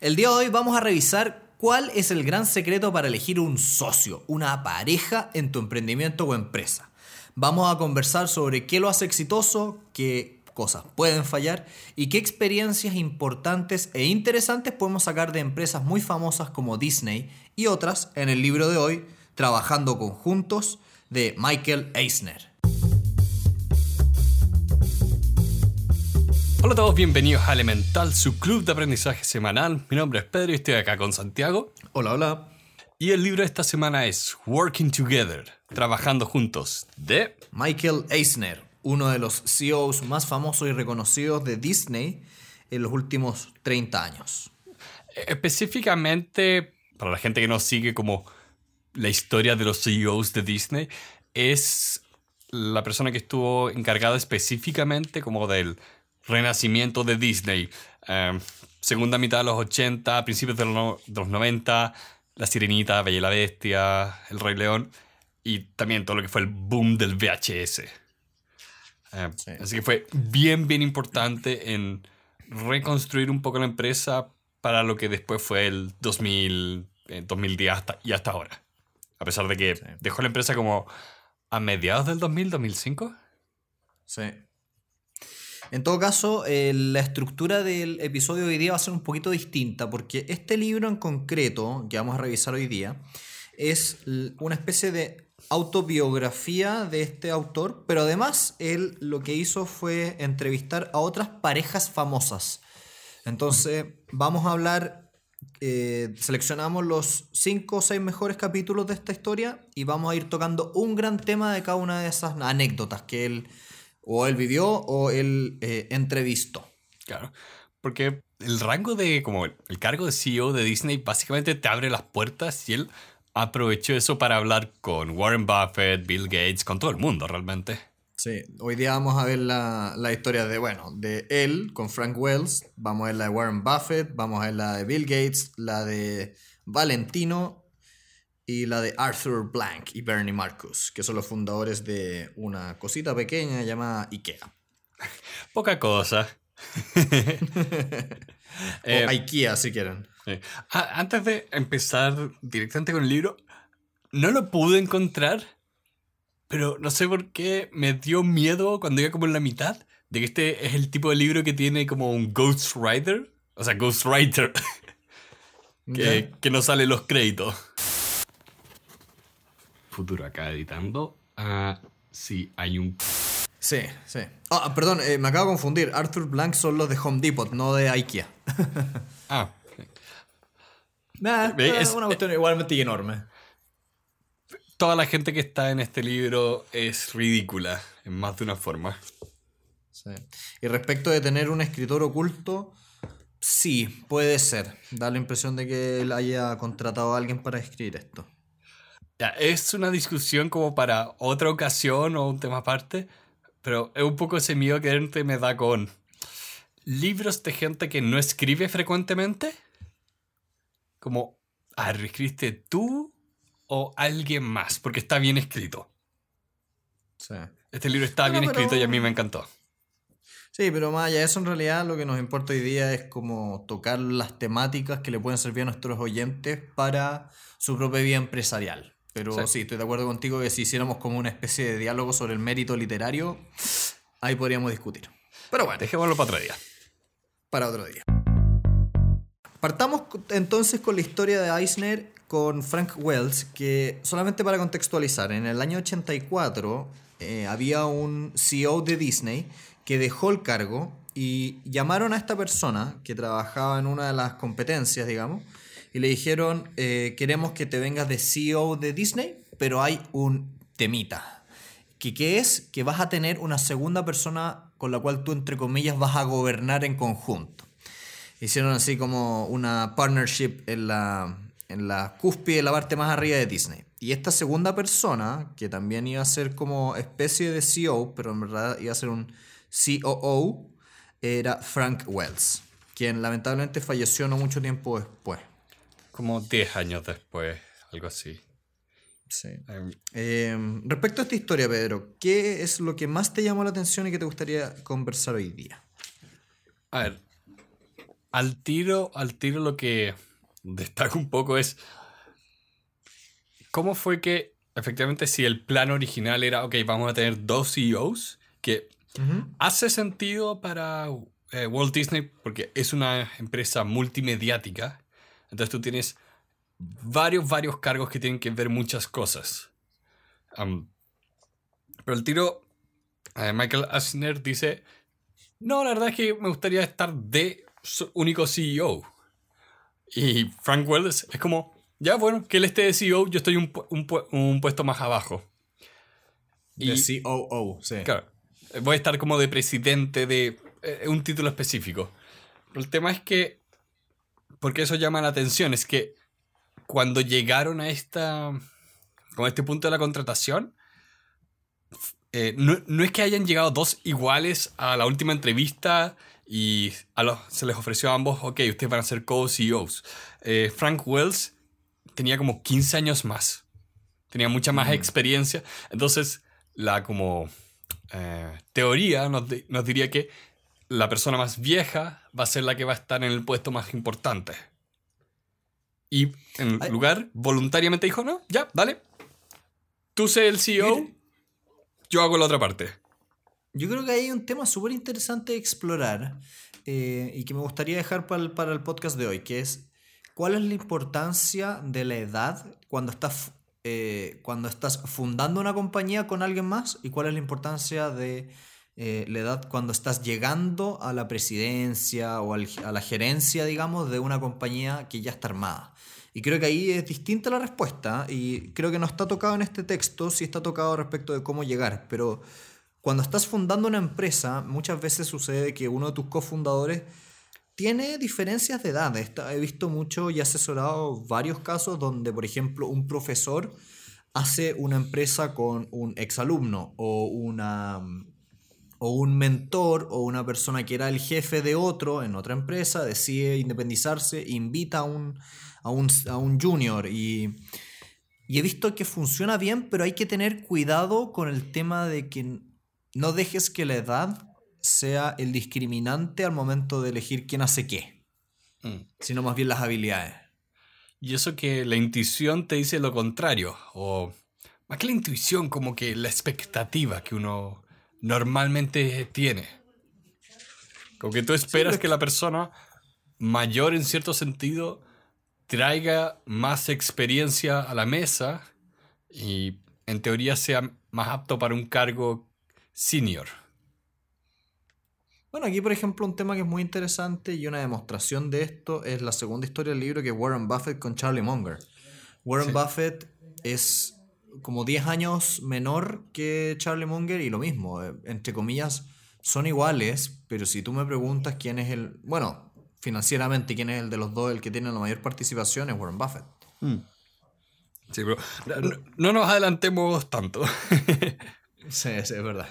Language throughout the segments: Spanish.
El día de hoy vamos a revisar cuál es el gran secreto para elegir un socio, una pareja en tu emprendimiento o empresa. Vamos a conversar sobre qué lo hace exitoso, qué cosas pueden fallar y qué experiencias importantes e interesantes podemos sacar de empresas muy famosas como Disney y otras en el libro de hoy, Trabajando conjuntos, de Michael Eisner. Hola a todos, bienvenidos a Elemental, su club de aprendizaje semanal. Mi nombre es Pedro y estoy acá con Santiago. Hola, hola. Y el libro de esta semana es Working Together, Trabajando Juntos, de Michael Eisner, uno de los CEOs más famosos y reconocidos de Disney en los últimos 30 años. Específicamente, para la gente que no sigue como la historia de los CEOs de Disney, es la persona que estuvo encargada específicamente como del renacimiento de Disney. Em, segunda mitad de los 80, principios de los, 90, La Sirenita, Bella y la Bestia, El Rey León y también todo lo que fue el boom del VHS. Em, así que fue bien, bien importante en reconstruir un poco la empresa para lo que después fue el 2000, 2010 hasta, y hasta ahora. A pesar de que dejó la empresa como a mediados del 2000, 2005. Sí. En todo caso, eh, la estructura del episodio de hoy día va a ser un poquito distinta porque este libro en concreto, que vamos a revisar hoy día, es una especie de autobiografía de este autor, pero además él lo que hizo fue entrevistar a otras parejas famosas. Entonces, vamos a hablar, eh, seleccionamos los cinco o seis mejores capítulos de esta historia y vamos a ir tocando un gran tema de cada una de esas anécdotas que él o él vivió o él eh, entrevistó. Claro, porque el rango de, como el cargo de CEO de Disney básicamente te abre las puertas y él aprovechó eso para hablar con Warren Buffett, Bill Gates, con todo el mundo realmente. Sí, hoy día vamos a ver la, la, historia de, bueno, de él con Frank Wells, vamos a ver la de Warren Buffett, vamos a ver la de Bill Gates, la de Valentino y la de Arthur Blank y Bernie Marcus, que son los fundadores de una cosita pequeña llamada IKEA. Poca cosa. eh, o IKEA, si quieren. Ah, antes de empezar directamente con el libro, no lo pude encontrar, pero no sé por qué me dio miedo cuando iba como en la mitad de que este es el tipo de libro que tiene como un ghostwriter, o sea, ghostwriter, que, que no sale los créditos futuro acá editando. Ah, sí, hay un... Sí, sí. Ah, perdón, eh, me acabo de confundir. Arthur Blank son los de Home Depot, no de IKEA. ah. es una cuestión igualmente enorme. Toda la gente que está en este libro es ridícula, en más de una forma. Sí. Y respecto de tener un escritor oculto, sí, puede ser. Da la impresión de que él haya contratado a alguien para escribir esto. Ya, es una discusión como para otra ocasión o un tema aparte, pero es un poco ese miedo que me da con libros de gente que no escribe frecuentemente. Como, ah, ¿escribiste tú o alguien más? Porque está bien escrito. Sí. Este libro está bien escrito y a mí me encantó. Sí, pero más allá de eso, en realidad lo que nos importa hoy día es como tocar las temáticas que le pueden servir a nuestros oyentes para su propia vida empresarial. Pero sí. estoy de acuerdo contigo que si hiciéramos como una especie de diálogo sobre el mérito literario, ahí podríamos discutir. Pero bueno. Dejémoslo para otro día. Para otro día. Partamos entonces con la historia de Eisner con Frank Wells, que solamente para contextualizar, en el año 84 eh, había un CEO de Disney que dejó el cargo y llamaron a esta persona que trabajaba en una de las competencias, digamos, y le dijeron, eh, queremos que te vengas de CEO de Disney, pero hay un temita. Que, ¿Qué es? Que vas a tener una segunda persona con la cual tú, entre comillas, vas a gobernar en conjunto. Hicieron así como una partnership en la, en la cúspide, la parte más arriba de Disney. Y esta segunda persona, que también iba a ser como especie de CEO, pero en verdad iba a ser un COO, era Frank Wells, quien lamentablemente falleció no mucho tiempo después. Como 10 años después, algo así. Sí. Em, respecto a esta historia, Pedro, ¿qué es lo que más te llamó la atención y que te gustaría conversar hoy día? A ver, al tiro, al tiro lo que destaca un poco es cómo fue que efectivamente si el plan original era, ok, vamos a tener dos CEOs, que hace sentido para eh, Walt Disney porque es una empresa multimediática, entonces tú tienes varios, varios cargos que tienen que ver muchas cosas. pero el tiro, eh, Michael Asner dice, no, la verdad es que me gustaría estar de único CEO. Y Frank Wells es como, ya bueno, que él esté de CEO, yo estoy un, un, puesto más abajo. Y, de COO, sí. Claro, voy a estar como de presidente de eh, un título específico. el tema es que, porque eso llama la atención, es que cuando llegaron a esta, con este punto de la contratación, eh, no, es que hayan llegado dos iguales a la última entrevista y a los, se les ofreció a ambos, ok, ustedes van a ser co-CEOs. Eh, Frank Wells tenía como 15 años más, tenía mucha más experiencia, entonces la como eh, teoría nos, nos diría que la persona más vieja va a ser la que va a estar en el puesto más importante. Y en lugar, voluntariamente dijo, no, ya, dale. Tú sé el CEO, yo hago la otra parte. Yo creo que hay un tema súper interesante de explorar eh, y que me gustaría dejar para el, para el, podcast de hoy, que es cuál es la importancia de la edad cuando estás, eh, cuando estás fundando una compañía con alguien más y cuál es la importancia de eh, la edad cuando estás llegando a la presidencia o a la gerencia, digamos, de una compañía que ya está armada. Y creo que ahí es distinta la respuesta y creo que no está tocado en este texto, sí está tocado respecto de cómo llegar, pero cuando estás fundando una empresa, muchas veces sucede que uno de tus cofundadores tiene diferencias de edad. He visto mucho y asesorado varios casos donde, por ejemplo, un profesor hace una empresa con un exalumno o una o un mentor o una persona que era el jefe de otro en otra empresa decide independizarse, invita a un, a un, junior y, he visto que funciona bien, pero hay que tener cuidado con el tema de que no dejes que la edad sea el discriminante al momento de elegir quién hace qué, mm. sino más bien las habilidades. Y eso que la intuición te dice lo contrario, o más que la intuición, como que la expectativa que uno normalmente tiene. Como que tú esperas que la persona mayor en cierto sentido traiga más experiencia a la mesa y en teoría sea más apto para un cargo senior. Bueno, aquí por ejemplo un tema que es muy interesante y una demostración de esto es la segunda historia del libro que Warren Buffett con Charlie Munger. Warren Buffett es como 10 años menor que Charlie Munger y lo mismo, eh, entre comillas, son iguales, pero si tú me preguntas quién es el, bueno, financieramente quién es el de los dos el que tiene la mayor participación es Warren Buffett. Mm. Sí, pero no, nos adelantemos tanto. sí, sí, es verdad.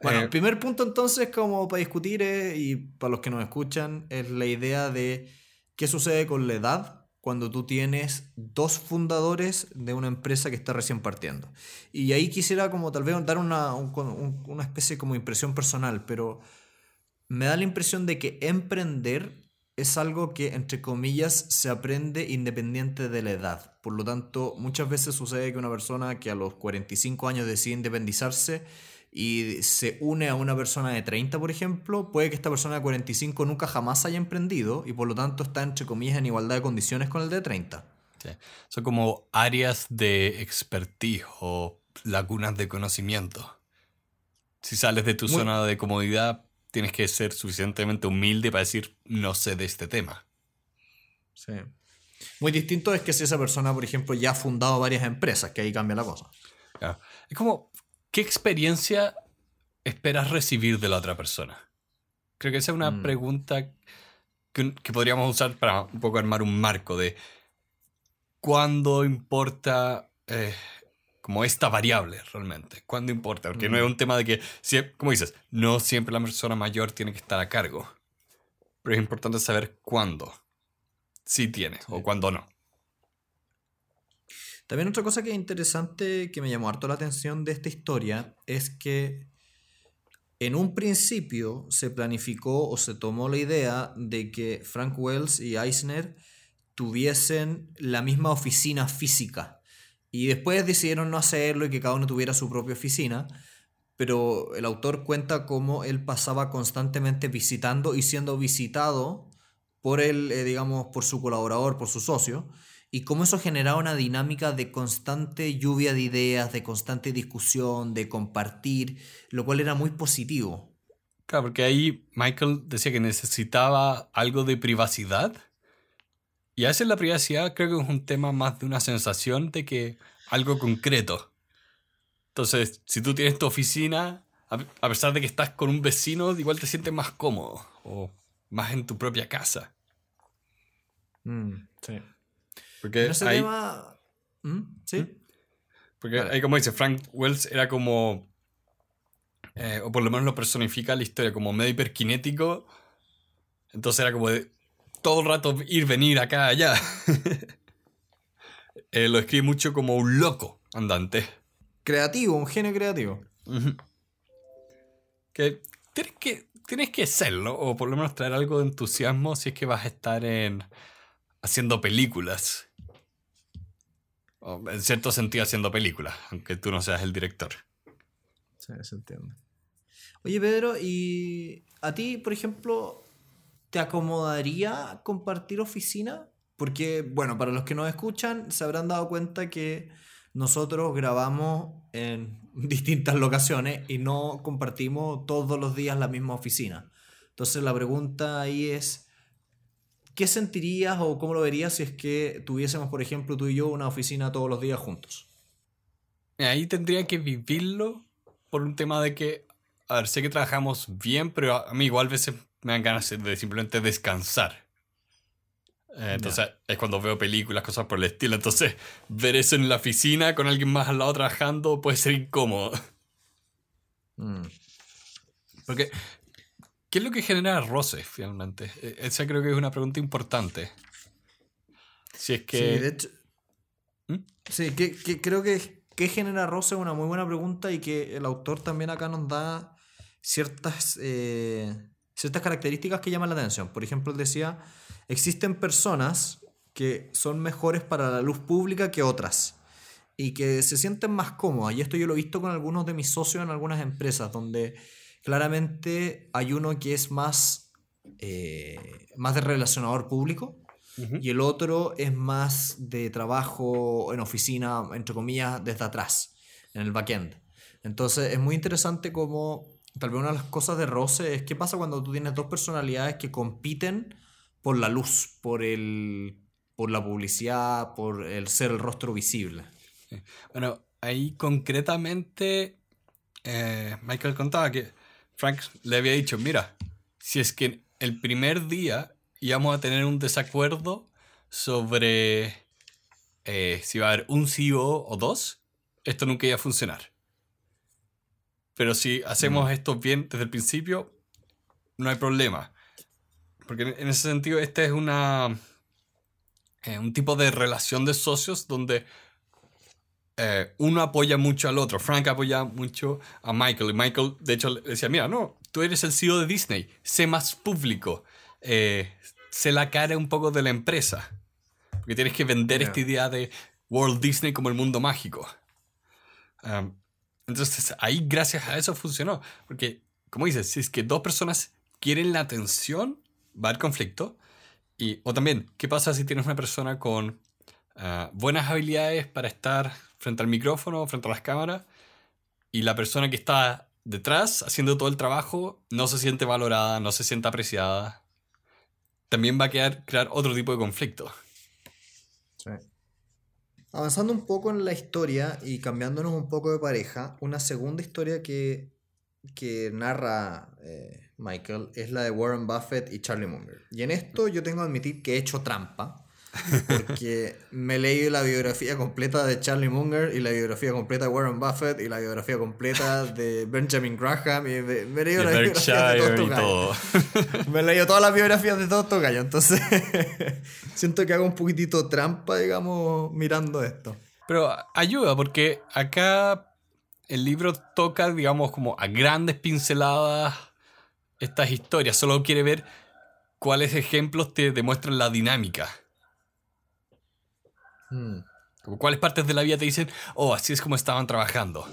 Bueno, el eh, primer punto entonces como para discutir y para los que nos escuchan es la idea de qué sucede con la edad cuando tú tienes dos fundadores de una empresa que está recién partiendo. Y ahí quisiera como tal vez dar una, una especie como impresión personal, pero me da la impresión de que emprender es algo que, entre comillas, se aprende independiente de la edad. Por lo tanto, muchas veces sucede que una persona que a los 45 años decide independizarse, y se une a una persona de 30, por ejemplo, puede que esta persona de 45 nunca jamás haya emprendido y por lo tanto está, entre comillas, en igualdad de condiciones con el de 30. Son como áreas de expertise o lagunas de conocimiento. Si sales de tu zona de comodidad, tienes que ser suficientemente humilde para decir, no sé de este tema. Sí. Muy distinto es que si esa persona, por ejemplo, ya ha fundado varias empresas, que ahí cambia la cosa. Es como ¿Qué experiencia esperas recibir de la otra persona? Creo que esa es una mm. pregunta que, podríamos usar para un poco armar un marco de cuándo importa eh, como esta variable realmente. ¿Cuándo importa? Porque no es mm. un tema de que, como dices, no siempre la persona mayor tiene que estar a cargo. Pero es importante saber cuándo sí tiene o cuándo no. También otra cosa que es interesante, que me llamó harto la atención de esta historia, es que en un principio se planificó o se tomó la idea de que Frank Wells y Eisner tuviesen la misma oficina física. Y después decidieron no hacerlo y que cada uno tuviera su propia oficina. Pero el autor cuenta cómo él pasaba constantemente visitando y siendo visitado por él, eh, digamos, por su colaborador, por su socio, y cómo eso generaba una dinámica de constante lluvia de ideas, de constante discusión, de compartir, lo cual era muy positivo. Claro, porque ahí Michael decía que necesitaba algo de privacidad. Y a veces la privacidad creo que es un tema más de una sensación de que algo concreto. Entonces, si tú tienes tu oficina, a pesar de que estás con un vecino, igual te sientes más cómodo o más en tu propia casa. Mm, sí. Porque ahí, ¿Mm? ¿Sí? ¿Mm? Porque ahí, como dice, Frank Wells era como, eh, o por lo menos lo personifica la historia, como medio hiperkinético. Entonces era como de todo el rato ir, venir, acá, allá. Eh, lo escribe mucho como un loco andante. Creativo, un genio creativo. Que tienes que tienes que serlo, o por lo menos traer algo de entusiasmo si es que vas a estar en haciendo películas. En cierto sentido haciendo películas, aunque tú no seas el director. Sí, se entiende. Oye, Pedro, ¿y a ti, por ejemplo, te acomodaría compartir oficina? Porque, bueno, para los que nos escuchan, se habrán dado cuenta que nosotros grabamos en distintas locaciones y no compartimos todos los días la misma oficina. Entonces la pregunta ahí es, ¿qué sentirías o cómo lo verías si es que tuviésemos, por ejemplo, tú y yo una oficina todos los días juntos? Ahí tendría que vivirlo por un tema de que, a ver, sé que trabajamos bien, pero a mí igual a veces me dan ganas de simplemente descansar. Eh, entonces es cuando veo películas, cosas por el estilo. Entonces ver eso en la oficina con alguien más al lado trabajando puede ser incómodo. Mm. Porque, ¿qué es lo que genera roces finalmente? E, esa creo que es una pregunta importante. Si es que... Sí, de hecho... ¿Mm? Sí, que, creo que ¿qué genera roce es una muy buena pregunta y que el autor también acá nos da ciertas, eh, ciertas características que llaman la atención. Por ejemplo, él decía existen personas que son mejores para la luz pública que otras y que se sienten más cómodas. Y esto yo lo he visto con algunos de mis socios en algunas empresas, donde claramente hay uno que es más, eh, más de relacionador público y el otro es más de trabajo en oficina, entre comillas, desde atrás, en el backend. Entonces es muy interesante como tal vez una de las cosas de roce es qué pasa cuando tú tienes dos personalidades que compiten por la luz, por, el, por la publicidad, por el ser el rostro visible. Bueno, ahí concretamente eh, Michael contaba que Frank le había dicho, mira, si es que el primer día íbamos a tener un desacuerdo sobre eh, si va a haber un CEO o dos, esto nunca iba a funcionar. Pero si hacemos mm. esto bien desde el principio, no hay problema. Porque en ese sentido, este es una. Eh, un tipo de relación de socios donde eh, uno apoya mucho al otro. Frank apoya mucho a Michael. Y Michael, de hecho, le decía: Mira, no, tú eres el CEO de Disney, sé más público, eh, sé la cara un poco de la empresa. Porque tienes que vender esta idea de World Disney como el mundo mágico. Um, entonces, ahí, gracias a eso funcionó. Porque, como dices, si es que dos personas quieren la atención va haber conflicto. Y, o también, ¿qué pasa si tienes una persona con ah, buenas habilidades para estar frente al micrófono, frente a las cámaras, y la persona que está detrás haciendo todo el trabajo no se siente valorada, no se siente apreciada? También va a crear otro tipo de conflicto. Avanzando un poco en la historia y cambiándonos un poco de pareja, una segunda historia que, que narra eh, Michael, es la de Warren Buffett y Charlie Munger. Y en esto yo tengo que admitir que he hecho trampa, porque me he leído la biografía completa de Charlie Munger y la biografía completa de Warren Buffett y la biografía completa de Benjamin Graham y me, he leído la biografía de todos Me he leído todas las biografías de todos gallos, entonces siento que hago un poquitito trampa, digamos, mirando esto. Pero ayuda, porque acá el libro toca, digamos, como a grandes pinceladas estas historias. Solo quiere ver cuáles ejemplos te demuestran la dinámica. Mm. Como cuáles partes de la vida te dicen, oh, así es como estaban trabajando.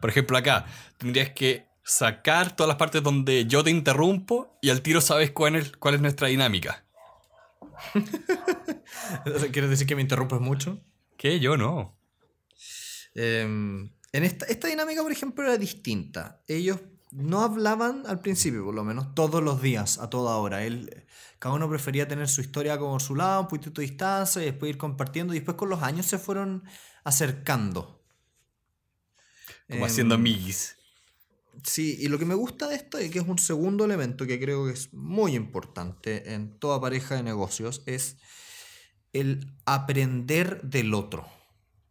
Por ejemplo, acá tendrías que sacar todas las partes donde yo te interrumpo y al tiro sabes cuál es, cuál es nuestra dinámica. ¿Quieres decir que me interrumpes mucho? Que yo no. Em, en esta, esta dinámica, por ejemplo, era distinta. Ellos no hablaban al principio, por lo menos, todos los días, a toda hora. Él, cada uno prefería tener su historia como su lado, un poquito de distancia, y después ir compartiendo. Y después con los años se fueron acercando. Como haciendo amiguis. Sí, y lo que me gusta de esto, y que es un segundo elemento que creo que es muy importante en toda pareja de negocios, es el aprender del otro.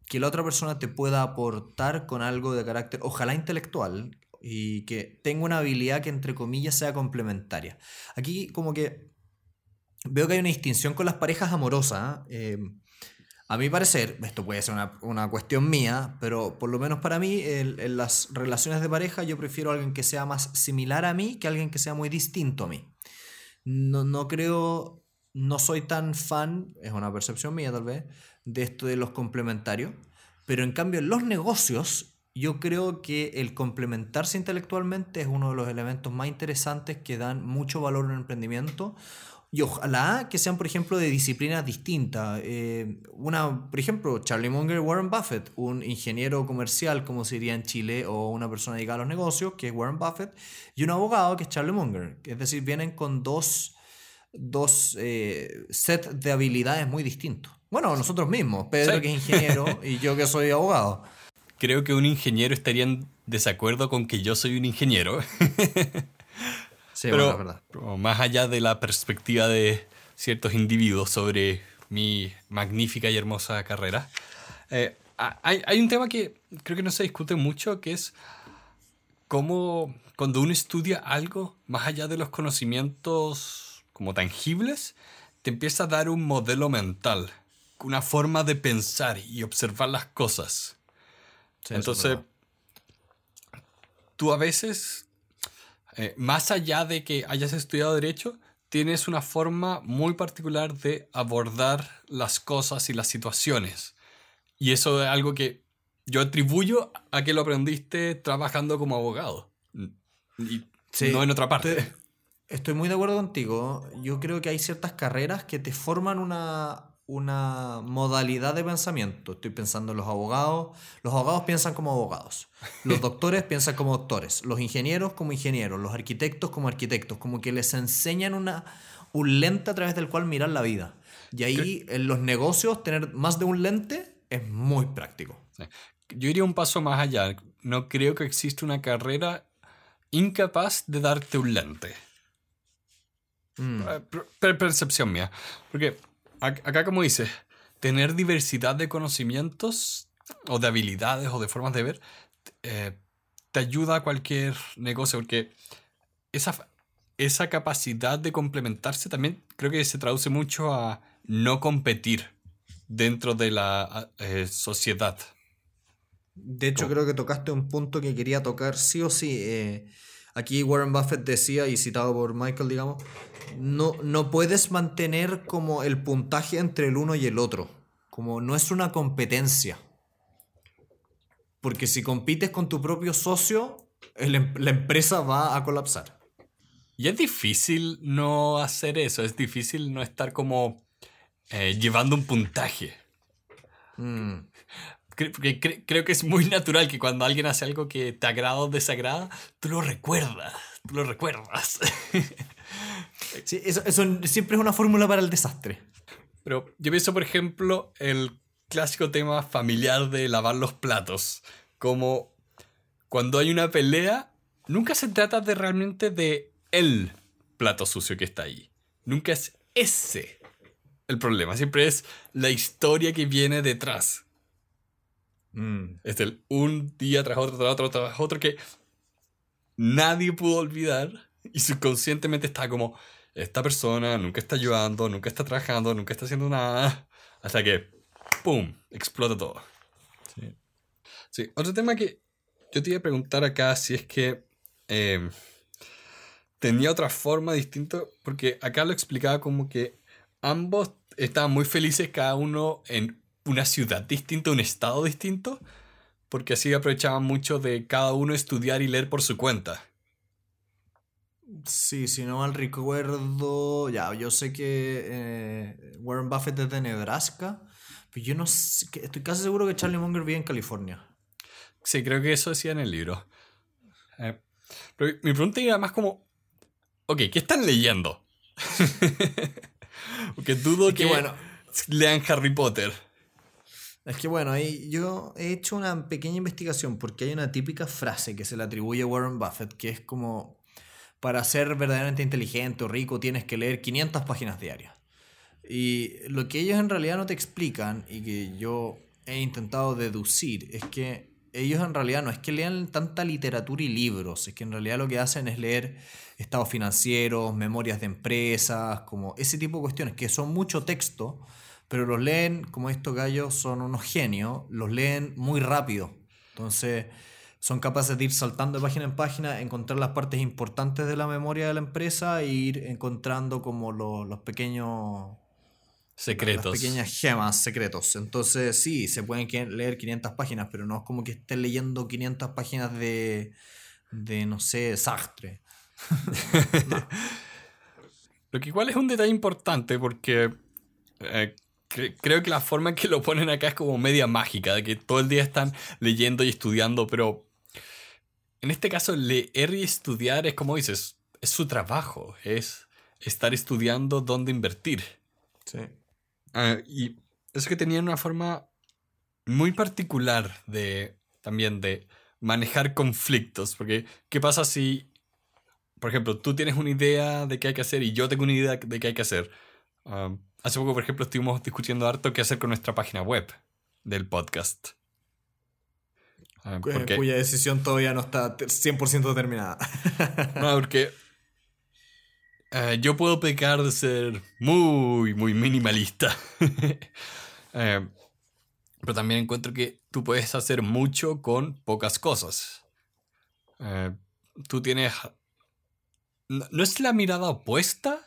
Que la otra persona te pueda aportar con algo de carácter, ojalá intelectual, y que tenga una habilidad que entre comillas sea complementaria. Aquí como que veo que hay una distinción con las parejas amorosas. ¿eh? a mi parecer, esto puede ser una, cuestión mía, pero por lo menos para mí, en las relaciones de pareja yo prefiero a alguien que sea más similar a mí que alguien que sea muy distinto a mí. No, no creo, no soy tan fan, es una percepción mía tal vez, de esto de los complementarios, pero en cambio en los negocios yo creo que el complementarse intelectualmente es uno de los elementos más interesantes que dan mucho valor el emprendimiento. Y ojalá que sean, por ejemplo, de disciplinas distintas. Eh, una, por ejemplo, Charlie Munger, Warren Buffett, un ingeniero comercial, como se diría en Chile, o una persona dedicada a los negocios, que es Warren Buffett, y un abogado, que es Charlie Munger. Es decir, vienen con dos, dos eh, sets de habilidades muy distintos. Bueno, nosotros mismos, Pedro, que es ingeniero, y yo que soy abogado creo que un ingeniero estaría en desacuerdo con que yo soy un ingeniero. sí, pero, verdad. más allá de la perspectiva de ciertos individuos sobre mi magnífica y hermosa carrera, eh, hay, hay, un tema que creo que no se discute mucho, que es cómo cuando uno estudia algo, más allá de los conocimientos como tangibles, te empieza a dar un modelo mental, una forma de pensar y observar las cosas. Entonces, tú a veces, eh, más allá de que hayas estudiado derecho, tienes una forma muy particular de abordar las cosas y las situaciones. Y eso es algo que yo atribuyo a que lo aprendiste trabajando como abogado. Y no en otra parte. estoy muy de acuerdo contigo. Yo creo que hay ciertas carreras que te forman una, una modalidad de pensamiento. Estoy pensando en los abogados. Los abogados piensan como abogados. Los doctores piensan como doctores. Los ingenieros como ingenieros. Los arquitectos como arquitectos. Como que les enseñan una, un lente a través del cual mirar la vida. Y ahí en los negocios tener más de un lente es muy práctico. Yo iría un paso más allá. No creo que exista una carrera incapaz de darte un lente. Mm. Eh, percepción mía. Porque acá como dices, tener diversidad de conocimientos o de habilidades o de formas de ver eh, te ayuda a cualquier negocio porque esa, esa capacidad de complementarse también creo que se traduce mucho a no competir dentro de la eh, sociedad. De hecho, creo que tocaste un punto que quería tocar sí o sí. Eh, aquí Warren Buffett decía, y citado por Michael, digamos, no, no puedes mantener como el puntaje entre el uno y el otro. Como no es una competencia. Porque si compites con tu propio socio, em, la empresa va a colapsar. Y es difícil no hacer eso, es difícil no estar como eh, llevando un puntaje. Mm. Creo que es muy natural que cuando alguien hace algo que te agrada o desagrada, tú lo recuerdas, tú lo recuerdas. Sí, eso, siempre es una fórmula para el desastre. Pero yo pienso, por ejemplo, el clásico tema familiar de lavar los platos. Como cuando hay una pelea, nunca se trata de realmente de el plato sucio que está ahí. Nunca es ese el problema. Siempre es la historia que viene detrás. Mm. Es el un día tras otro, tras otro, tras otro que nadie pudo olvidar y subconscientemente está como, esta persona nunca está ayudando, nunca está trabajando, nunca está haciendo nada, hasta que, ¡pum!, explota todo. Sí, otro tema que yo te iba a preguntar acá si es que eh, tenía otra forma distinta, porque acá lo explicaba como que ambos estaban muy felices cada uno en una ciudad distinta, un estado distinto, porque así aprovechaban mucho de cada uno estudiar y leer por su cuenta. Sí, si no mal recuerdo, ya, yo sé que eh, Warren Buffett es de Nebraska, pero yo no sé, estoy casi seguro que Charlie Munger vive en California. Sí, creo que eso decía en el libro. Eh, pero mi pregunta era más como, ok, ¿qué están leyendo? Porque dudo que, bueno, lean Harry Potter. Es que bueno, ahí yo he hecho una pequeña investigación porque hay una típica frase que se le atribuye a Warren Buffett que es como para ser verdaderamente inteligente o rico tienes que leer 500 páginas diarias. Y lo que ellos en realidad no te explican y que yo he intentado deducir es que ellos en realidad no es que lean tanta literatura y libros, es que en realidad lo que hacen es leer estados financieros, memorias de empresas, como ese tipo de cuestiones, que son mucho texto, pero los leen, como estos gallos son unos genios, los leen muy rápido. Entonces son capaces de ir saltando de página en página, encontrar las partes importantes de la memoria de la empresa e ir encontrando como los, los pequeños Secretos. Las pequeñas gemas, secretos. Entonces, sí, se pueden leer 500 páginas, pero no es como que estén leyendo 500 páginas de, de no sé, Sartre. Lo que igual es un detalle importante porque eh, creo que la forma en que lo ponen acá es como media mágica, de que todo el día están leyendo y estudiando, pero en este caso leer y estudiar es como dices, es su trabajo, es estar estudiando dónde invertir. Sí. Ah, y eso que tenía una forma muy particular de también de manejar conflictos. Porque, ¿qué pasa si, por ejemplo, tú tienes una idea de qué hay que hacer y yo tengo una idea de qué hay que hacer? Ah, hace poco, por ejemplo, estuvimos discutiendo harto qué hacer con nuestra página web del podcast. Uh, Cuya decisión todavía no está 100% determinada. no, porque eh, yo puedo pecar de ser muy, muy minimalista. Eh, pero también encuentro que tú puedes hacer mucho con pocas cosas. Eh, tú tienes... No, es la mirada opuesta,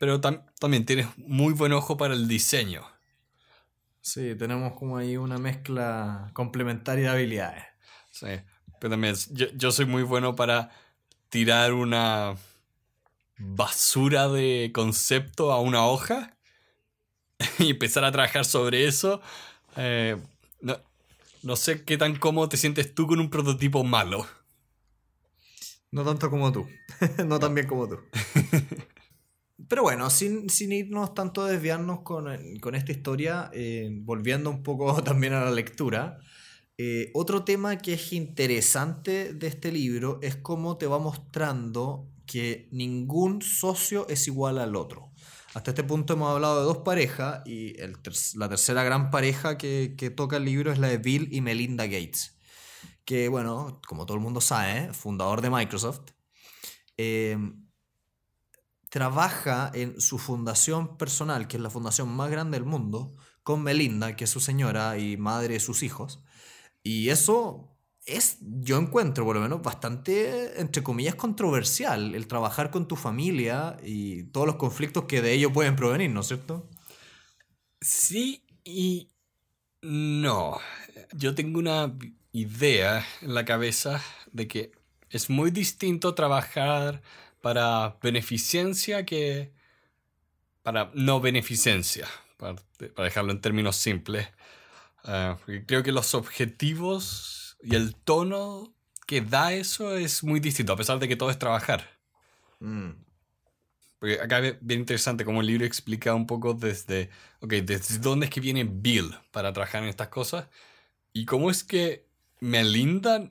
pero también tienes muy buen ojo para el diseño. Sí, tenemos como ahí una mezcla complementaria de habilidades. Sí, pero también yo soy muy bueno para tirar una basura de concepto a una hoja y empezar a trabajar sobre eso. Eh, no, sé qué tan cómodo te sientes tú con un prototipo malo. No tanto como tú. no tan bien como tú. Pero bueno, sin, irnos tanto a desviarnos con, esta historia, eh, volviendo un poco también a la lectura, eh, otro tema que es interesante de este libro es cómo te va mostrando que ningún socio es igual al otro. Hasta este punto hemos hablado de dos parejas y la tercera gran pareja que, toca el libro es la de Bill y Melinda Gates, que bueno, como todo el mundo sabe, fundador de Microsoft, eh, trabaja en su fundación personal, que es la fundación más grande del mundo, con Melinda, que es su señora y madre de sus hijos. Y eso es, yo encuentro por lo menos bastante, entre comillas, controversial el trabajar con tu familia y todos los conflictos que de ello pueden provenir, ¿no es cierto? Sí y no. Yo tengo una idea en la cabeza de que es muy distinto trabajar para beneficencia que para no beneficencia, para, dejarlo en términos simples. Ah, creo que los objetivos y el tono que da eso es muy distinto, a pesar de que todo es trabajar. Mm. Porque acá es bien interesante como el libro explica un poco desde, ok, desde dónde es que viene Bill para trabajar en estas cosas y cómo es que Melinda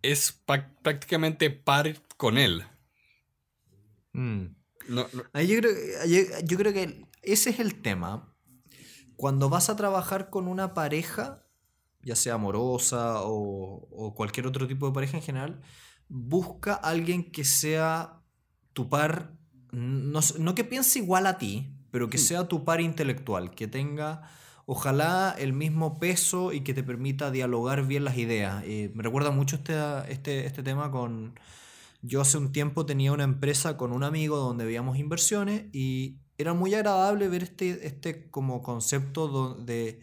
es prácticamente par con él. Mm. yo, creo, yo creo que ese es el tema. Cuando vas a trabajar con una pareja, ya sea amorosa o, cualquier otro tipo de pareja en general, busca a alguien que sea tu par, no, que piense igual a ti, pero que mm. sea tu par intelectual, que tenga ojalá el mismo peso y que te permita dialogar bien las ideas. Eh, me recuerda mucho este, este, este tema con... Yo hace un tiempo tenía una empresa con un amigo donde veíamos inversiones y era muy agradable ver este, este como concepto de,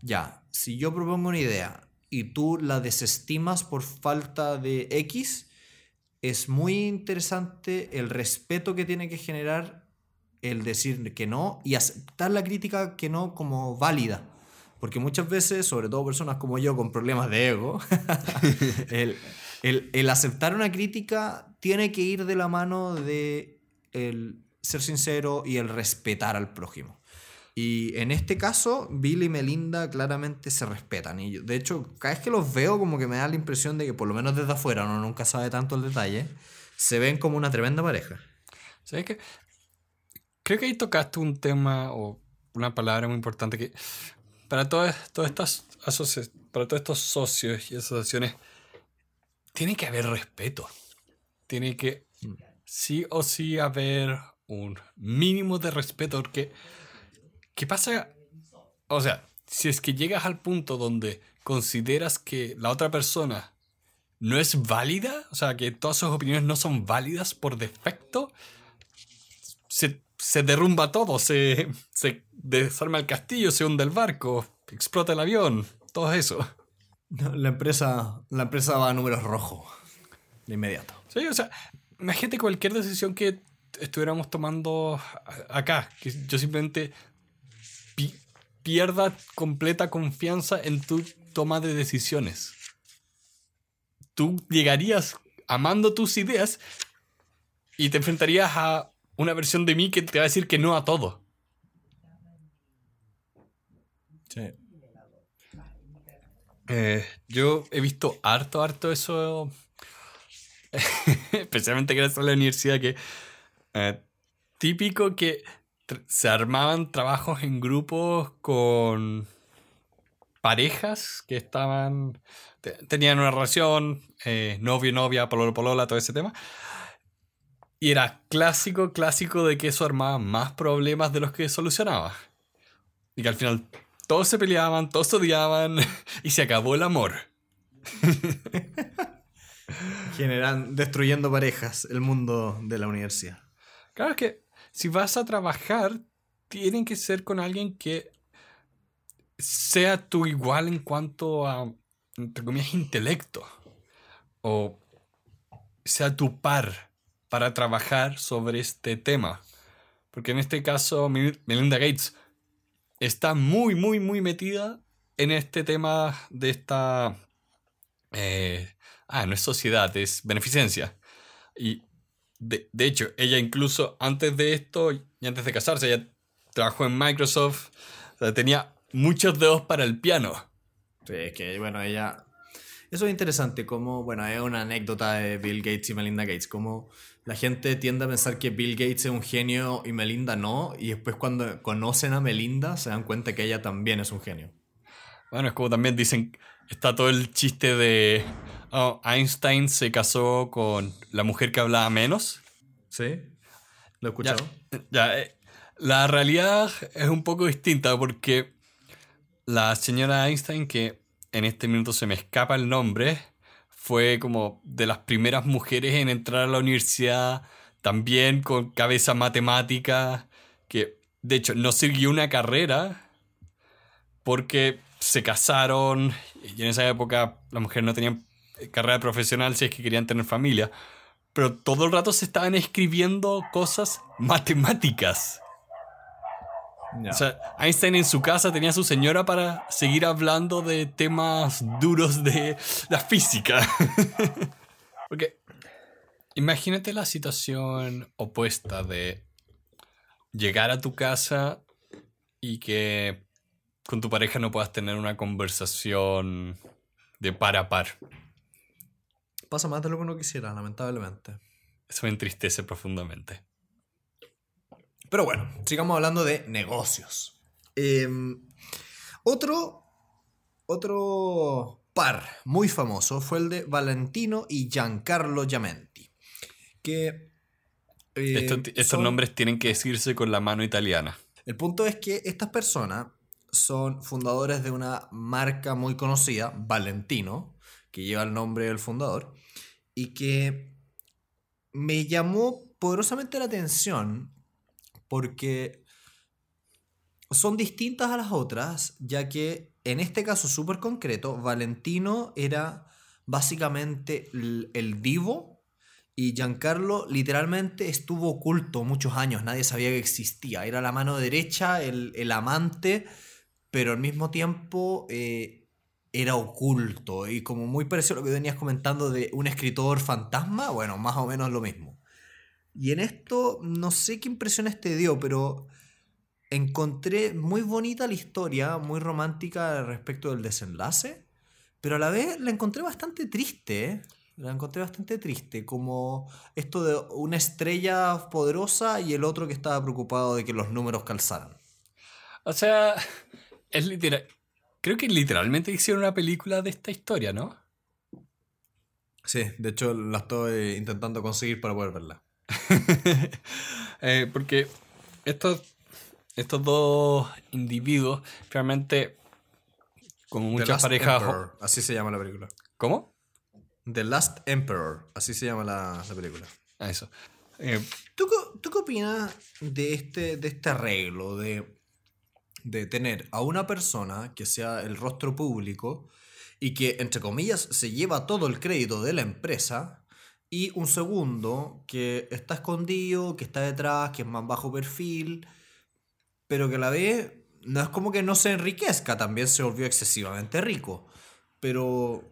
ya, si yo propongo una idea y tú la desestimas por falta de X, es muy interesante el respeto que tiene que generar el decir que no y aceptar la crítica que no como válida. Porque muchas veces, sobre todo personas como yo con problemas de ego, el, aceptar una crítica tiene que ir de la mano de el ser sincero y el respetar al prójimo. Y en este caso, Bill y Melinda claramente se respetan. Y de hecho, cada vez que los veo, como que me da la impresión de que, por lo menos desde afuera, uno nunca sabe tanto el detalle, se ven como una tremenda pareja. ¿Sabes qué? Creo que ahí tocaste un tema o una palabra muy importante que para todas, todas estas para todos estos socios y asociaciones tiene que haber respeto. Tiene que sí o sí haber un mínimo de respeto porque ¿qué pasa? O sea, si es que llegas al punto donde consideras que la otra persona no es válida, o sea, que todas sus opiniones no son válidas por defecto, se se derrumba todo, se, se desarma el castillo, se hunde el barco, explota el avión, todo eso. La empresa, la empresa va a números rojos de inmediato. Sí, o sea, imagínate cualquier decisión que estuviéramos tomando acá, que yo simplemente pierda completa confianza en tu toma de decisiones. Tú llegarías amando tus ideas y te enfrentarías a una versión de mí que te va a decir que no a todo. Sí. Eh, yo he visto harto, harto eso. Especialmente gracias a la universidad que. Eh, típico que se armaban trabajos en grupos con parejas que estaban. tenían una relación, eh, novio, novia, pololo, polola, todo ese tema. Y era clásico, clásico de que eso armaba más problemas de los que solucionaba. Y que al final todos se peleaban, todos odiaban y se acabó el amor. Generan, destruyendo parejas, el mundo de la universidad. Claro es que si vas a trabajar, tienen que ser con alguien que sea tu igual en cuanto a, entre comillas, intelecto. O sea tu par para trabajar sobre este tema. Porque en este caso Melinda Gates está muy, muy, muy metida en este tema de esta... Eh, ah, no es sociedad, es beneficencia. Y de, hecho, ella incluso antes de esto y antes de casarse, ella trabajó en Microsoft, tenía muchos dedos para el piano. Sí, es que bueno, ella... Eso es interesante, como, bueno, es una anécdota de Bill Gates y Melinda Gates, como la gente tiende a pensar que Bill Gates es un genio y Melinda no, y después cuando conocen a Melinda se dan cuenta que ella también es un genio. Bueno, es como también dicen, está todo el chiste de oh, Einstein se casó con la mujer que hablaba menos. Sí, lo he escuchado. Ya, eh, la realidad es un poco distinta porque la señora Einstein, que en este minuto se me escapa el nombre, fue como de las primeras mujeres en entrar a la universidad, también con cabeza matemática, que de hecho no siguió una carrera porque se casaron y en esa época las mujeres no tenían carrera profesional si es que querían tener familia, pero todo el rato se estaban escribiendo cosas matemáticas. O sea, Einstein en su casa tenía a su señora para seguir hablando de temas duros de la física. Porque imagínate la situación opuesta de llegar a tu casa y que con tu pareja no puedas tener una conversación de par a par. Pasa más de lo que uno quisiera, lamentablemente. Eso me entristece profundamente. Pero bueno, sigamos hablando de negocios. Em, otro, otro par muy famoso fue el de Valentino y Giancarlo Giamenti. Que. Eh, estos nombres tienen que decirse con la mano italiana. El punto es que estas personas son fundadores de una marca muy conocida, Valentino, que lleva el nombre del fundador, y que me llamó poderosamente la atención porque son distintas a las otras, ya que en este caso súper concreto, Valentino era básicamente el, divo y Giancarlo literalmente estuvo oculto muchos años, nadie sabía que existía, era la mano derecha, el, amante, pero al mismo tiempo eh, era oculto y como muy parecido a lo que venías comentando de un escritor fantasma, bueno, más o menos lo mismo. Y en esto no sé qué impresiones te dio, pero encontré muy bonita la historia, muy romántica respecto del desenlace, pero a la vez la encontré bastante triste. ¿eh? La encontré bastante triste, como esto de una estrella poderosa y el otro que estaba preocupado de que los números calzaran. O sea, es literal. Creo que literalmente hicieron una película de esta historia, ¿no? Sí, de hecho la estoy intentando conseguir para poder verla. Eh, porque estos, estos dos individuos realmente como muchas parejas así se llama la película. ¿cómo? The Last Emperor así se llama la, película. Ah, eso. Eh, ¿tú, ¿tú, qué opinas de este, de este arreglo de, de tener a una persona que sea el rostro público y que entre comillas se lleva todo el crédito de la empresa y un segundo que está escondido, que está detrás, que es más bajo perfil, pero que a la vez no es como que no se enriquezca, también se volvió excesivamente rico. Pero,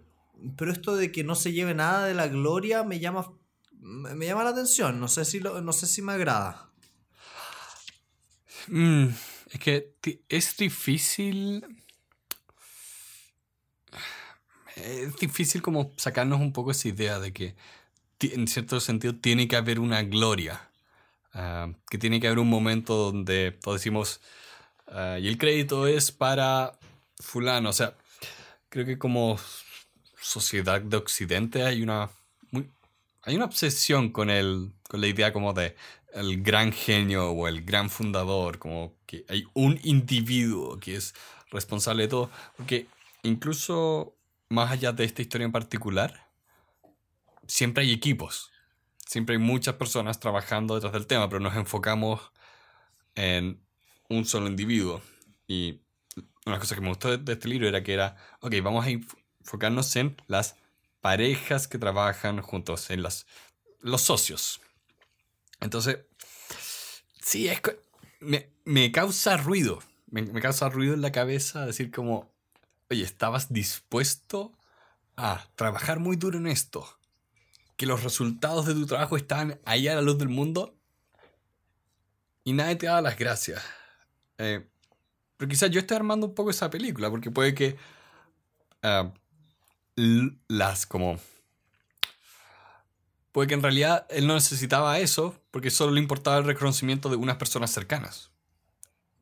pero esto de que no se lleve nada de la gloria me llama, me llama la atención, no sé si, no sé si me agrada. Mm, es que es difícil... Es difícil como sacarnos un poco esa idea de que en cierto sentido tiene que haber una gloria, ah, que tiene que haber un momento donde todos decimos, ah, y el crédito es para fulano, o sea, creo que como sociedad de Occidente hay una, hay una obsesión con, el, con la idea como de el gran genio o el gran fundador, como que hay un individuo que es responsable de todo, porque incluso más allá de esta historia en particular, siempre hay equipos, siempre hay muchas personas trabajando detrás del tema, pero nos enfocamos en un solo individuo. Y una cosa que me gustó de, este libro era que era, ok, vamos a enfocarnos en las parejas que trabajan juntos, en las, los socios. Entonces, sí, es me, me causa ruido, me, me causa ruido en la cabeza decir como, oye, ¿estabas dispuesto a trabajar muy duro en esto? Que los resultados de tu trabajo están ahí a la luz del mundo y nadie te da las gracias. Eh, pero quizás yo esté armando un poco esa película, porque puede que ah, las como... Puede que en realidad él no necesitaba eso, porque solo le importaba el reconocimiento de unas personas cercanas.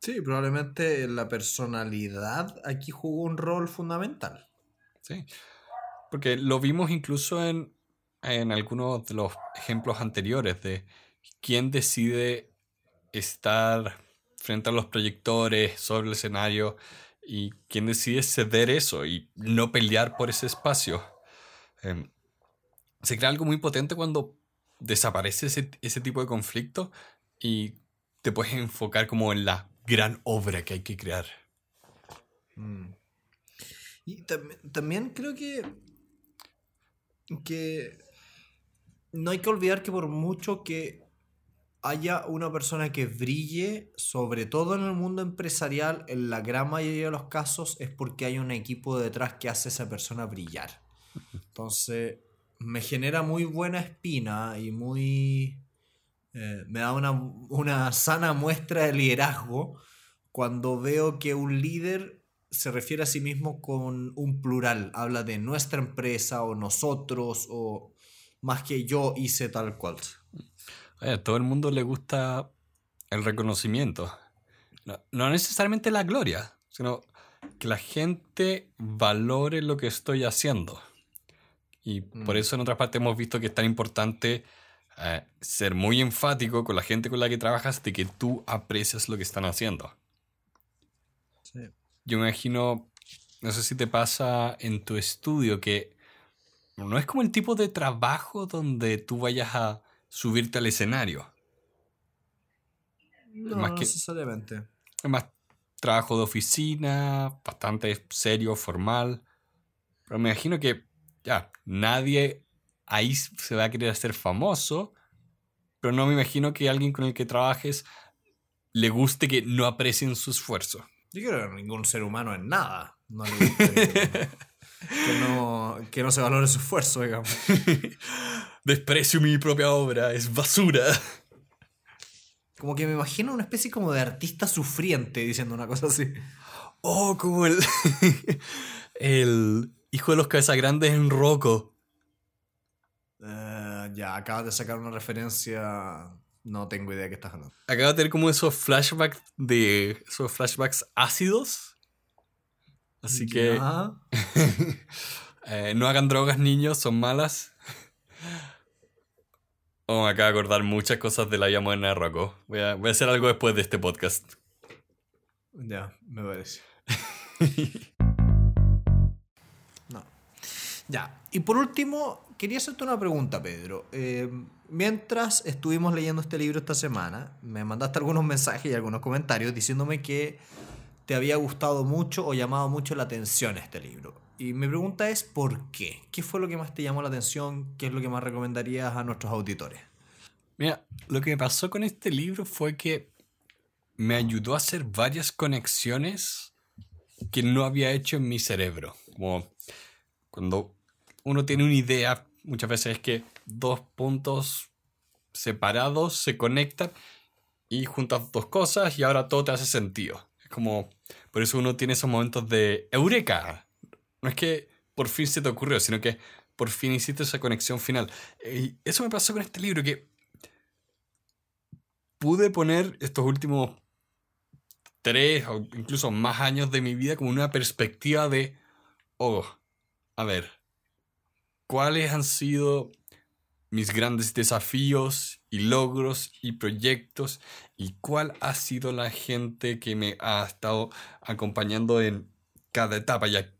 Sí, probablemente la personalidad aquí jugó un rol fundamental. Sí, porque lo vimos incluso en en algunos de los ejemplos anteriores de quién decide estar frente a los proyectores, sobre el escenario, y quién decide ceder eso y no pelear por ese espacio. Em, se crea algo muy potente cuando desaparece ese, tipo de conflicto y te puedes enfocar como en la gran obra que hay que crear. Mm. Y también creo que, que no hay que olvidar que por mucho que haya una persona que brille, sobre todo en el mundo empresarial, en la gran mayoría de los casos es porque hay un equipo detrás que hace a esa persona brillar. Entonces, me genera muy buena espina y muy... Eh, me da una, una sana muestra de liderazgo cuando veo que un líder se refiere a sí mismo con un plural, habla de nuestra empresa o nosotros o más que yo hice tal cual. a todo el mundo le gusta el reconocimiento. No, necesariamente la gloria, sino que la gente valore lo que estoy haciendo. Y por mm. eso en otra parte hemos visto que es tan importante eh, ser muy enfático con la gente con la que trabajas de que tú aprecias lo que están haciendo. Sí. yo me imagino, no sé si te pasa en tu estudio, que no es como el tipo de trabajo donde tú vayas a subirte al escenario. No, Más no que- necesariamente. Es más trabajo de oficina, bastante serio, formal. Pero me imagino que ya, nadie ahí se va a querer hacer famoso. Pero no me imagino que alguien con el que trabajes le guste que no aprecien su esfuerzo. Yo creo que ningún ser humano en nada no le guste que, no, que no se valore su esfuerzo, digamos. Desprecio mi propia obra, es basura. Como que me imagino una especie como de artista sufriente diciendo una cosa así. Oh, como el. el hijo de los cabezas grandes en Rocco. Eh, ya, acabas de sacar una referencia. No tengo idea de qué estás hablando. Acaba de tener como esos flashbacks de. esos flashbacks ácidos. Así que. Eh, no hagan drogas, niños, son malas. Oh, me acaba de acordar muchas cosas de la vida moderna de Rocco. Voy a, voy a hacer algo después de este podcast. Ya, me parece. No. Ya. Y por último, quería hacerte una pregunta, Pedro. Eh, mientras estuvimos leyendo este libro esta semana, me mandaste algunos mensajes y algunos comentarios diciéndome que te había gustado mucho o llamado mucho la atención este libro. Y mi pregunta es, ¿por qué? ¿Qué fue lo que más te llamó la atención? ¿Qué es lo que más recomendarías a nuestros auditores? Mira, lo que me pasó con este libro fue que me ayudó a hacer varias conexiones que no había hecho en mi cerebro. Como cuando uno tiene una idea, muchas veces es que dos puntos separados se conectan y juntas dos cosas y ahora todo te hace sentido. Como, por eso uno tiene esos momentos de eureka. No es que por fin se te ocurrió, sino que por fin hiciste esa conexión final. Y eso me pasó con este libro, que pude poner estos últimos tres o incluso más años de mi vida como una perspectiva de, oh, a ver, ¿cuáles han sido mis grandes desafíos y logros y proyectos? ¿Y cuál ha sido la gente que me ha estado acompañando en cada etapa? Ya,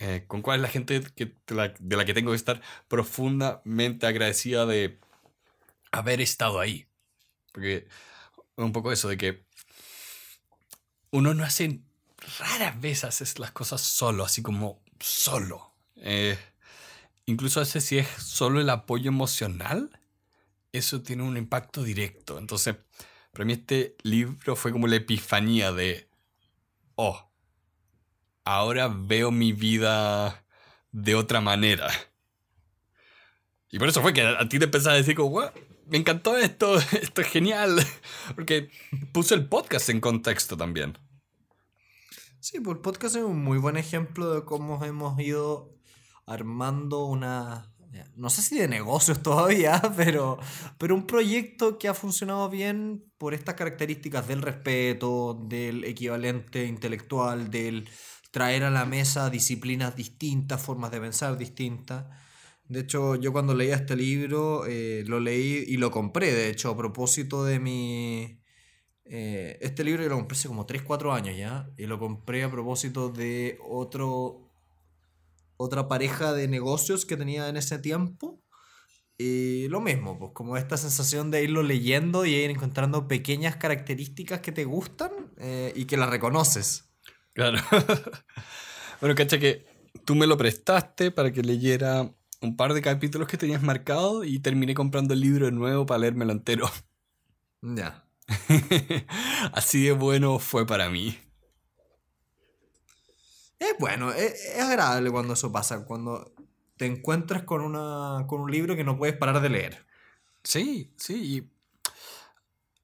eh, ¿Con cuál es la gente que, de, la, de la que tengo que estar profundamente agradecida de haber estado ahí? Porque un poco eso de que uno no hace, raras veces las cosas solo, así como solo. Eh, incluso a veces si es solo el apoyo emocional, eso tiene un impacto directo. Entonces, para mí este libro fue como la epifanía de, oh, ahora veo mi vida de otra manera. Y por eso fue que a, ti te empezaba a decir como, "Guau, me encantó esto, esto es genial. Porque puso el podcast en contexto también. Sí, pues el podcast es un muy buen ejemplo de cómo hemos ido armando una, no sé si de negocios todavía, pero, pero un proyecto que ha funcionado bien por estas características del respeto, del equivalente intelectual, del traer a la mesa disciplinas distintas, formas de pensar distintas. De hecho, yo cuando leía este libro, eh, lo leí y lo compré, de hecho, a propósito de mi... eh, este libro yo lo compré hace como 3, 4 años ya, y lo compré a propósito de otro otra pareja de negocios que tenía en ese tiempo. Y lo mismo, pues como esta sensación de irlo leyendo y ir encontrando pequeñas características que te gustan eh, y que las reconoces. Claro. bueno, cacha que tú me lo prestaste para que leyera un par de capítulos que tenías marcado y terminé comprando el libro de nuevo para leérmelo entero. Ya. Así de bueno fue para mí. Es bueno, es, es agradable cuando eso pasa, cuando te encuentras con, una, con un libro que no puedes parar de leer. Sí, sí. y-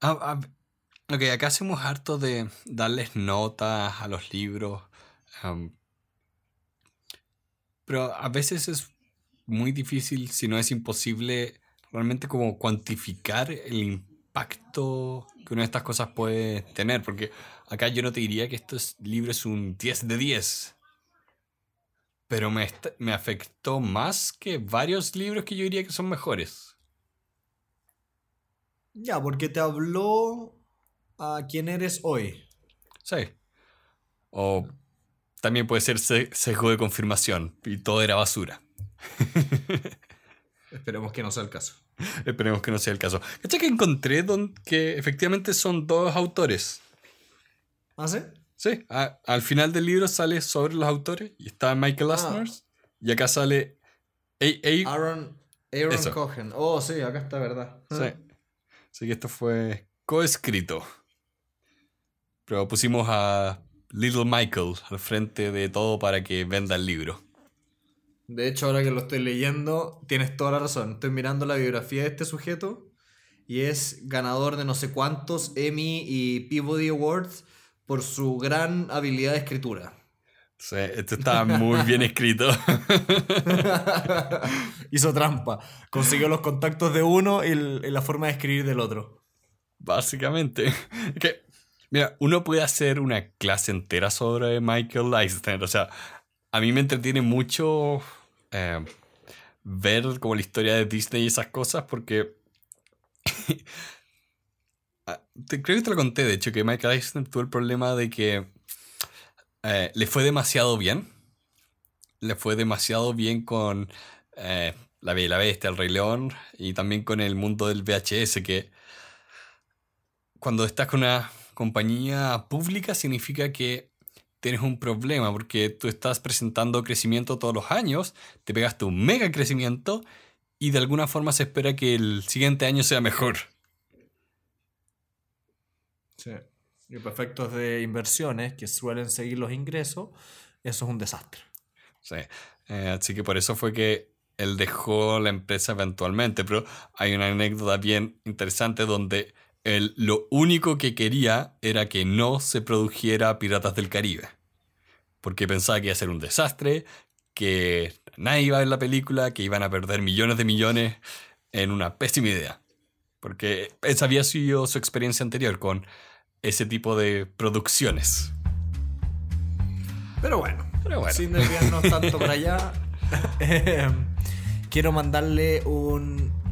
a- a- ok, acá hacemos harto de darles notas a los libros. pero a veces es muy difícil, si no es imposible, realmente como cuantificar el impacto que una de estas cosas puede tener. Porque acá yo no te diría que este es- libro es un 10 de 10. Pero me, me afectó más que varios libros que yo diría que son mejores. Ya, porque te habló a quién eres hoy. Sí. O también puede ser se- sesgo de confirmación y todo era basura. Esperemos que no sea el caso. Esperemos que no sea el caso. ¿Cachai que encontré don- que efectivamente son dos autores? ¿Ah, sí? Sí, a- al final del libro sale sobre los autores y está Michael Ah. Asners y acá sale A. A- Aaron, Aaron Eso. Cohen. Oh, sí, acá está, ¿verdad? Sí. Así que esto fue coescrito. Pero pusimos a Little Michael al frente de todo para que venda el libro. De hecho, ahora que lo estoy leyendo, tienes toda la razón. Estoy mirando la biografía de este sujeto y es ganador de no sé cuántos Emmy y Peabody Awards por su gran habilidad de escritura. Sí, esto está muy bien escrito. Hizo trampa. Consiguió los contactos de uno y, el- y la forma de escribir del otro. Básicamente. Que, mira, uno puede hacer una clase entera sobre Michael Eisner. O sea, a mí me entretiene mucho eh, ver como la historia de Disney y esas cosas porque... Ah, creo que te lo conté, de hecho, que Michael Eisner tuvo el problema de que eh, le fue demasiado bien. Le fue demasiado bien con eh, La Bella y la Bestia, El Rey León y también con el mundo del VHS, que cuando estás con una compañía pública significa que tienes un problema porque tú estás presentando crecimiento todos los años, te pegaste un mega crecimiento y de alguna forma se espera que el siguiente año sea mejor. Sí. Y para efectos de inversiones que suelen seguir los ingresos, eso es un desastre. Sí. Eh, así que por eso fue que él dejó la empresa eventualmente, pero hay una anécdota bien interesante donde él lo único que quería era que no se produjera Piratas del Caribe. Porque pensaba que iba a ser un desastre, que nadie iba a ver la película, que iban a perder millones de millones en una pésima idea. Porque esa había sido su experiencia anterior con ese tipo de producciones. Pero bueno, Pero bueno. sin desviarnos tanto para allá, eh, quiero mandarle un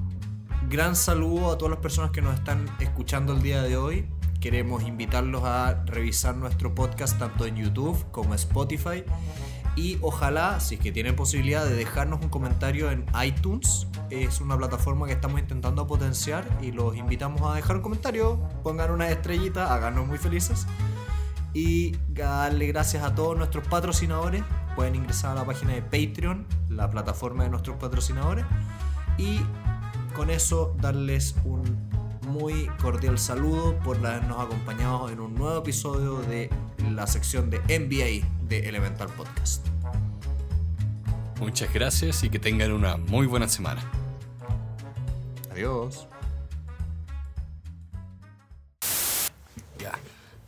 gran saludo a todas las personas que nos están escuchando el día de hoy. Queremos invitarlos a revisar nuestro podcast tanto en YouTube como en Spotify. Y ojalá, si es que tienen posibilidad de dejarnos un comentario en iTunes, es una plataforma que estamos intentando potenciar y los invitamos a dejar un comentario, pongan una estrellita, háganos muy felices y darle gracias a todos nuestros patrocinadores. Pueden ingresar a la página de Patreon, la plataforma de nuestros patrocinadores, y con eso darles un muy cordial saludo por habernos acompañado en un nuevo episodio de la sección de NBA de Elemental Podcast. Muchas gracias y que tengan una muy buena semana. Adiós. Ya.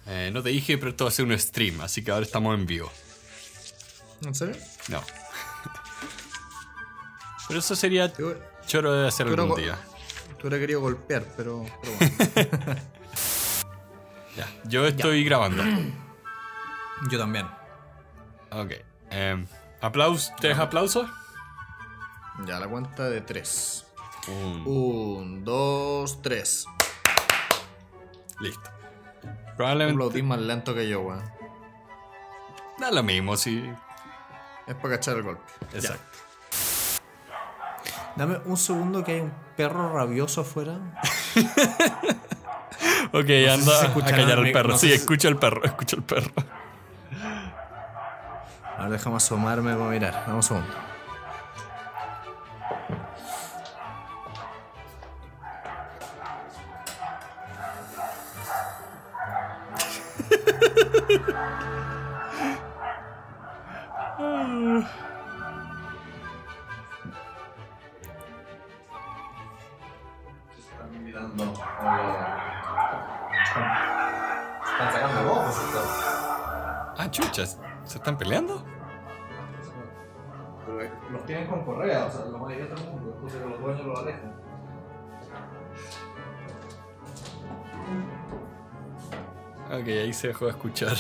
Eh, no te dije, pero esto va a ser un stream, así que ahora estamos en vivo. ¿En serio? No. pero eso sería Yo, choro de hacer algún día. te hubiera querido golpear, pero, pero bueno. Ya. Yo estoy grabando. Yo también. Ok. Em, aplaus ¿Tres aplausos? Ya, la cuenta de tres. Un- Un, dos, tres. Listo. Un Probablemente. aplaudís más lento que yo, weón. Da lo mismo, sí. Es para cachar el golpe. Exacto. Dame un segundo que hay un perro rabioso afuera. Ok, anda a callar el al perro. no sí, si- escucha el perro, escucha el perro. A ver, déjame asomarme para mirar. Dame un segundo. Chuchas. ¿Se están peleando? Pero los tienen con correa, o sea, los mayoría del mundo, entonces que los dueños los alejan. Ok, ahí se dejó de escuchar.